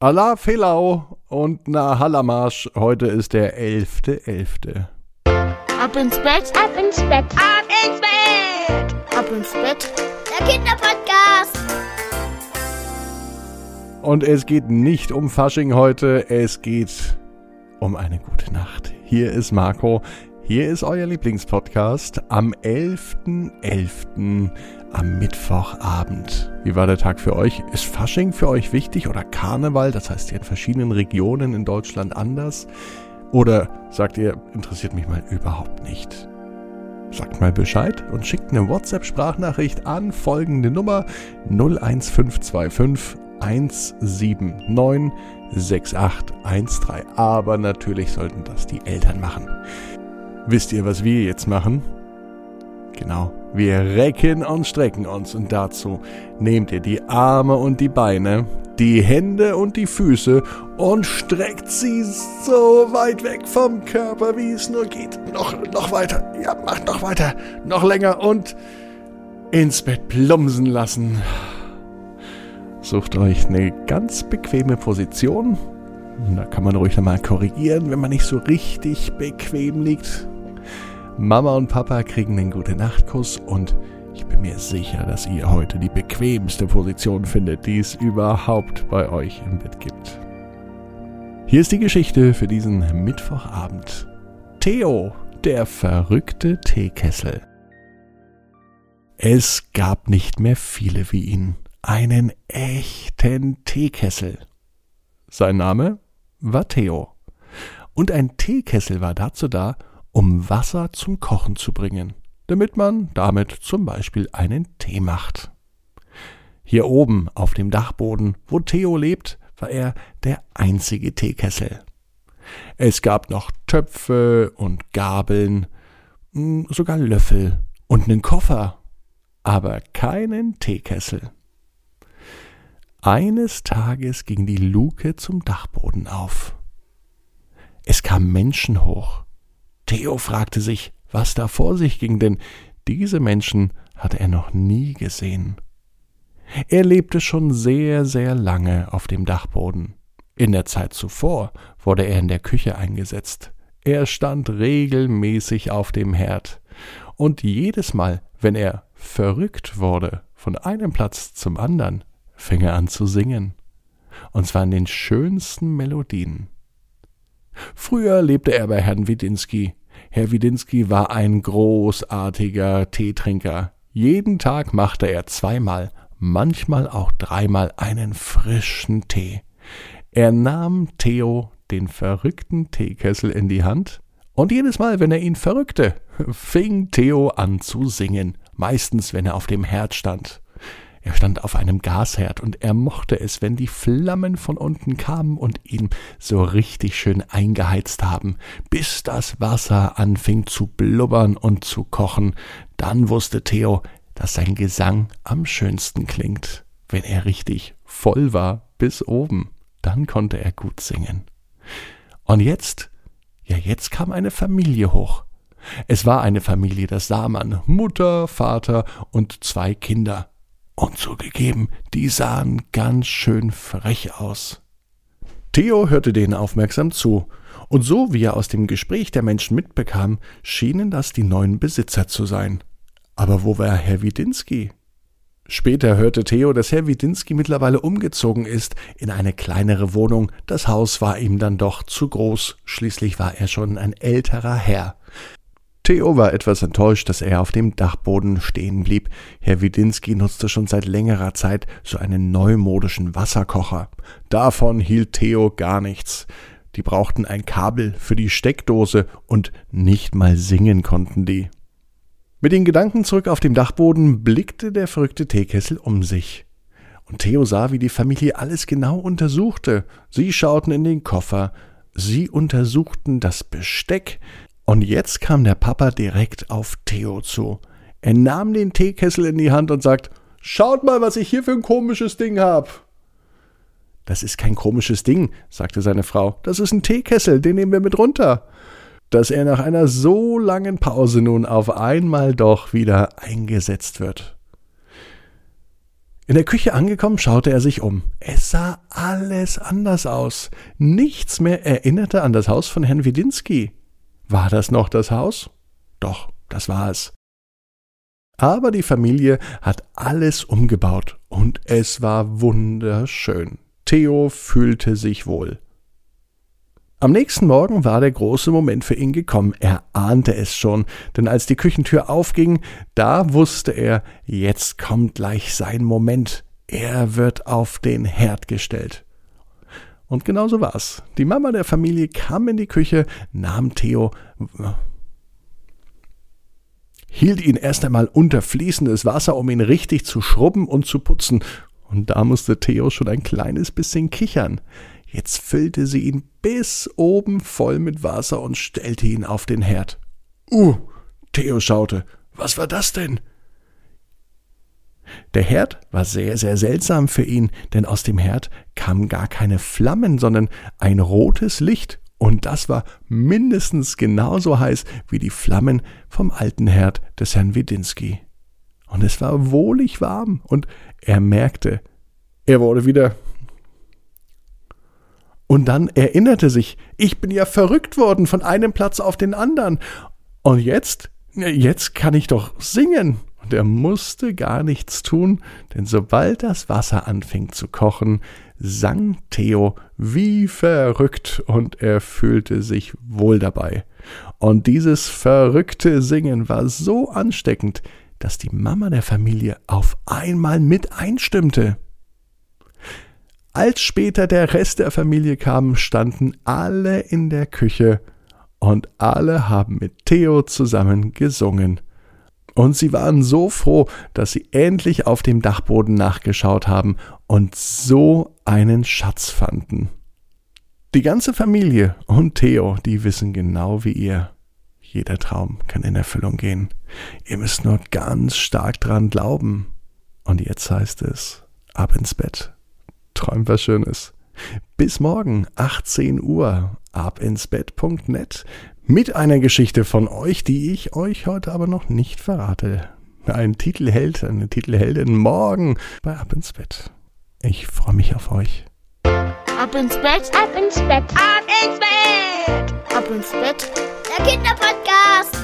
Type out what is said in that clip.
Allah Felau und na Hallamarsch. Heute ist der 11.11. Ab ins Bett, ab ins Bett, ab ins Bett, ab ins Bett. Der Kinderpodcast. Und es geht nicht um Fasching heute, es geht um eine gute Nacht. Hier ist Marco, hier ist euer Lieblingspodcast am 11.11. .11. am Mittwochabend. Wie war der Tag für euch? Ist Fasching für euch wichtig oder Karneval? Das heißt in verschiedenen Regionen in Deutschland anders. Oder sagt ihr, interessiert mich mal überhaupt nicht? Sagt mal Bescheid und schickt eine WhatsApp-Sprachnachricht an folgende Nummer 01525 179 6813. Aber natürlich sollten das die Eltern machen. Wisst ihr, was wir jetzt machen? Genau, wir recken und strecken uns und dazu nehmt ihr die Arme und die Beine, die Hände und die Füße und streckt sie so weit weg vom Körper, wie es nur geht. Noch, noch weiter, ja, macht noch weiter, noch länger und ins Bett plumsen lassen. Sucht euch eine ganz bequeme Position. Da kann man ruhig nochmal korrigieren, wenn man nicht so richtig bequem liegt. Mama und Papa kriegen einen gute Nachtkuss und ich bin mir sicher, dass ihr heute die bequemste Position findet, die es überhaupt bei euch im Bett gibt. Hier ist die Geschichte für diesen Mittwochabend. Theo, der verrückte Teekessel. Es gab nicht mehr viele wie ihn. Einen echten Teekessel. Sein Name war Theo. Und ein Teekessel war dazu da, um Wasser zum Kochen zu bringen, damit man damit zum Beispiel einen Tee macht. Hier oben auf dem Dachboden, wo Theo lebt, war er der einzige Teekessel. Es gab noch Töpfe und Gabeln, hm, sogar Löffel und einen Koffer, aber keinen Teekessel. Eines Tages ging die Luke zum Dachboden auf. Es kamen Menschen hoch, Theo fragte sich, was da vor sich ging, denn diese Menschen hatte er noch nie gesehen. Er lebte schon sehr, sehr lange auf dem Dachboden. In der Zeit zuvor wurde er in der Küche eingesetzt. Er stand regelmäßig auf dem Herd. Und jedes Mal, wenn er verrückt wurde, von einem Platz zum anderen, fing er an zu singen. Und zwar in den schönsten Melodien. Früher lebte er bei Herrn Widinski. Herr Widinski war ein großartiger Teetrinker. Jeden Tag machte er zweimal, manchmal auch dreimal einen frischen Tee. Er nahm Theo den verrückten Teekessel in die Hand, und jedes Mal, wenn er ihn verrückte, fing Theo an zu singen, meistens wenn er auf dem Herd stand. Er stand auf einem Gasherd und er mochte es, wenn die Flammen von unten kamen und ihn so richtig schön eingeheizt haben, bis das Wasser anfing zu blubbern und zu kochen. Dann wusste Theo, dass sein Gesang am schönsten klingt, wenn er richtig voll war bis oben. Dann konnte er gut singen. Und jetzt, ja, jetzt kam eine Familie hoch. Es war eine Familie, das sah man, Mutter, Vater und zwei Kinder. Und zugegeben, die sahen ganz schön frech aus. Theo hörte denen aufmerksam zu, und so wie er aus dem Gespräch der Menschen mitbekam, schienen das die neuen Besitzer zu sein. Aber wo war Herr Widinski? Später hörte Theo, dass Herr Widinski mittlerweile umgezogen ist in eine kleinere Wohnung. Das Haus war ihm dann doch zu groß. Schließlich war er schon ein älterer Herr. Theo war etwas enttäuscht, dass er auf dem Dachboden stehen blieb. Herr Widinski nutzte schon seit längerer Zeit so einen neumodischen Wasserkocher. Davon hielt Theo gar nichts. Die brauchten ein Kabel für die Steckdose und nicht mal singen konnten die. Mit den Gedanken zurück auf dem Dachboden blickte der verrückte Teekessel um sich. Und Theo sah, wie die Familie alles genau untersuchte. Sie schauten in den Koffer, sie untersuchten das Besteck, und jetzt kam der Papa direkt auf Theo zu. Er nahm den Teekessel in die Hand und sagt, Schaut mal, was ich hier für ein komisches Ding hab. Das ist kein komisches Ding, sagte seine Frau. Das ist ein Teekessel, den nehmen wir mit runter. Dass er nach einer so langen Pause nun auf einmal doch wieder eingesetzt wird. In der Küche angekommen, schaute er sich um. Es sah alles anders aus. Nichts mehr erinnerte an das Haus von Herrn Widinski. War das noch das Haus? Doch, das war es. Aber die Familie hat alles umgebaut und es war wunderschön. Theo fühlte sich wohl. Am nächsten Morgen war der große Moment für ihn gekommen. Er ahnte es schon, denn als die Küchentür aufging, da wusste er, jetzt kommt gleich sein Moment. Er wird auf den Herd gestellt. Und genau so war's. Die Mama der Familie kam in die Küche, nahm Theo, hielt ihn erst einmal unter fließendes Wasser, um ihn richtig zu schrubben und zu putzen. Und da musste Theo schon ein kleines bisschen kichern. Jetzt füllte sie ihn bis oben voll mit Wasser und stellte ihn auf den Herd. Uh, Theo schaute. Was war das denn? Der Herd war sehr, sehr seltsam für ihn, denn aus dem Herd kamen gar keine Flammen, sondern ein rotes Licht, und das war mindestens genauso heiß wie die Flammen vom alten Herd des Herrn Widinski. Und es war wohlig warm, und er merkte, er wurde wieder und dann erinnerte sich, ich bin ja verrückt worden von einem Platz auf den anderen. Und jetzt, jetzt kann ich doch singen. Und er musste gar nichts tun, denn sobald das Wasser anfing zu kochen, sang Theo wie verrückt und er fühlte sich wohl dabei. Und dieses verrückte Singen war so ansteckend, dass die Mama der Familie auf einmal mit einstimmte. Als später der Rest der Familie kam, standen alle in der Küche und alle haben mit Theo zusammen gesungen. Und sie waren so froh, dass sie endlich auf dem Dachboden nachgeschaut haben und so einen Schatz fanden. Die ganze Familie und Theo, die wissen genau wie ihr. Jeder Traum kann in Erfüllung gehen. Ihr müsst nur ganz stark dran glauben. Und jetzt heißt es, ab ins Bett. Träum was Schönes. Bis morgen, 18 Uhr, abinsbett.net mit einer Geschichte von euch, die ich euch heute aber noch nicht verrate. Ein Titelheld, eine Titelheldin morgen bei Ab ins Bett. Ich freue mich auf euch. Ab ins Bett, ab ins Bett, ab ins Bett, ab ins Bett, der Kinderpodcast.